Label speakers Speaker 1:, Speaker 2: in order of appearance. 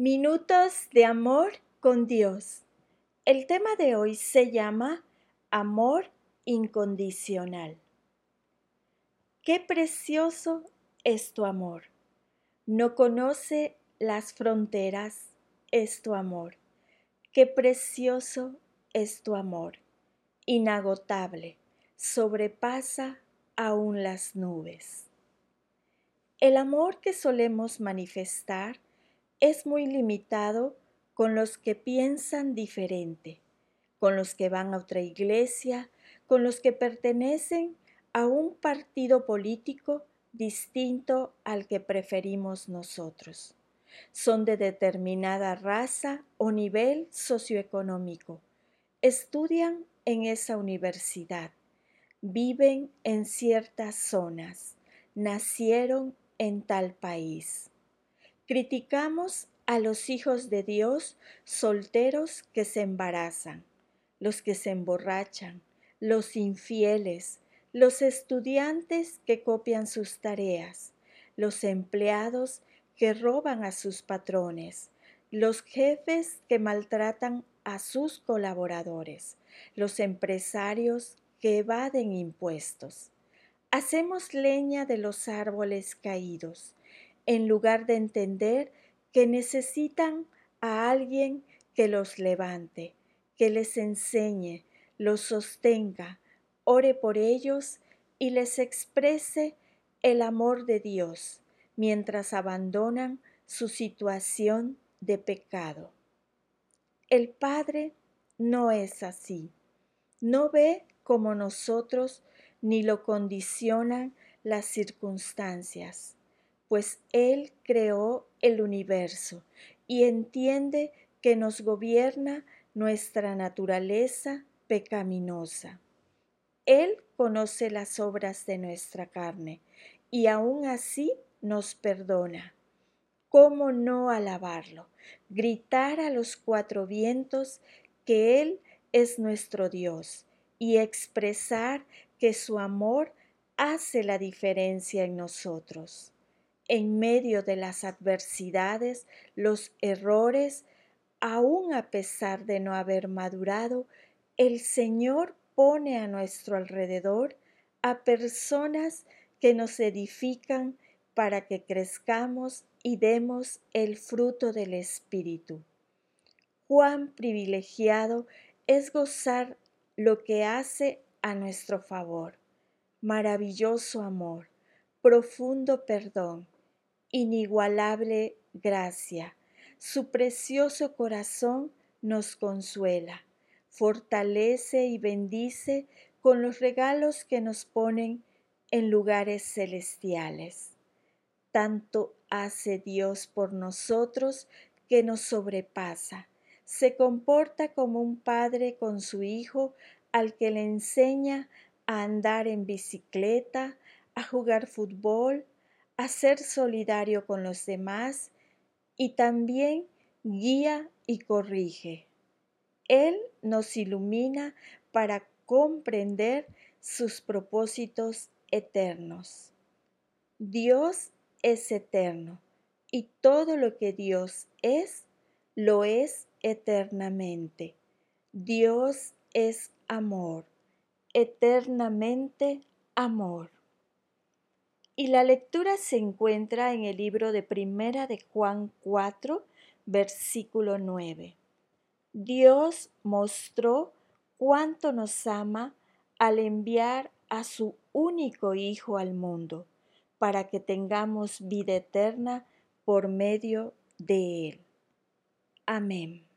Speaker 1: Minutos de amor con Dios. El tema de hoy se llama Amor incondicional. Qué precioso es tu amor. No conoce las fronteras, es tu amor. Qué precioso es tu amor. Inagotable, sobrepasa aún las nubes. El amor que solemos manifestar es muy limitado con los que piensan diferente, con los que van a otra iglesia, con los que pertenecen a un partido político distinto al que preferimos nosotros. Son de determinada raza o nivel socioeconómico. Estudian en esa universidad. Viven en ciertas zonas. Nacieron en tal país. Criticamos a los hijos de Dios solteros que se embarazan, los que se emborrachan, los infieles, los estudiantes que copian sus tareas, los empleados que roban a sus patrones, los jefes que maltratan a sus colaboradores, los empresarios que evaden impuestos. Hacemos leña de los árboles caídos en lugar de entender que necesitan a alguien que los levante, que les enseñe, los sostenga, ore por ellos y les exprese el amor de Dios mientras abandonan su situación de pecado. El Padre no es así. No ve como nosotros ni lo condicionan las circunstancias pues Él creó el universo y entiende que nos gobierna nuestra naturaleza pecaminosa. Él conoce las obras de nuestra carne y aún así nos perdona. ¿Cómo no alabarlo? Gritar a los cuatro vientos que Él es nuestro Dios y expresar que su amor hace la diferencia en nosotros en medio de las adversidades, los errores, aun a pesar de no haber madurado, el Señor pone a nuestro alrededor a personas que nos edifican para que crezcamos y demos el fruto del Espíritu. Cuán privilegiado es gozar lo que hace a nuestro favor. Maravilloso amor, profundo perdón, inigualable gracia. Su precioso corazón nos consuela, fortalece y bendice con los regalos que nos ponen en lugares celestiales. Tanto hace Dios por nosotros que nos sobrepasa. Se comporta como un padre con su hijo al que le enseña a andar en bicicleta, a jugar fútbol, a ser solidario con los demás y también guía y corrige. Él nos ilumina para comprender sus propósitos eternos. Dios es eterno y todo lo que Dios es, lo es eternamente. Dios es amor, eternamente amor. Y la lectura se encuentra en el libro de Primera de Juan 4, versículo 9. Dios mostró cuánto nos ama al enviar a su único Hijo al mundo, para que tengamos vida eterna por medio de Él. Amén.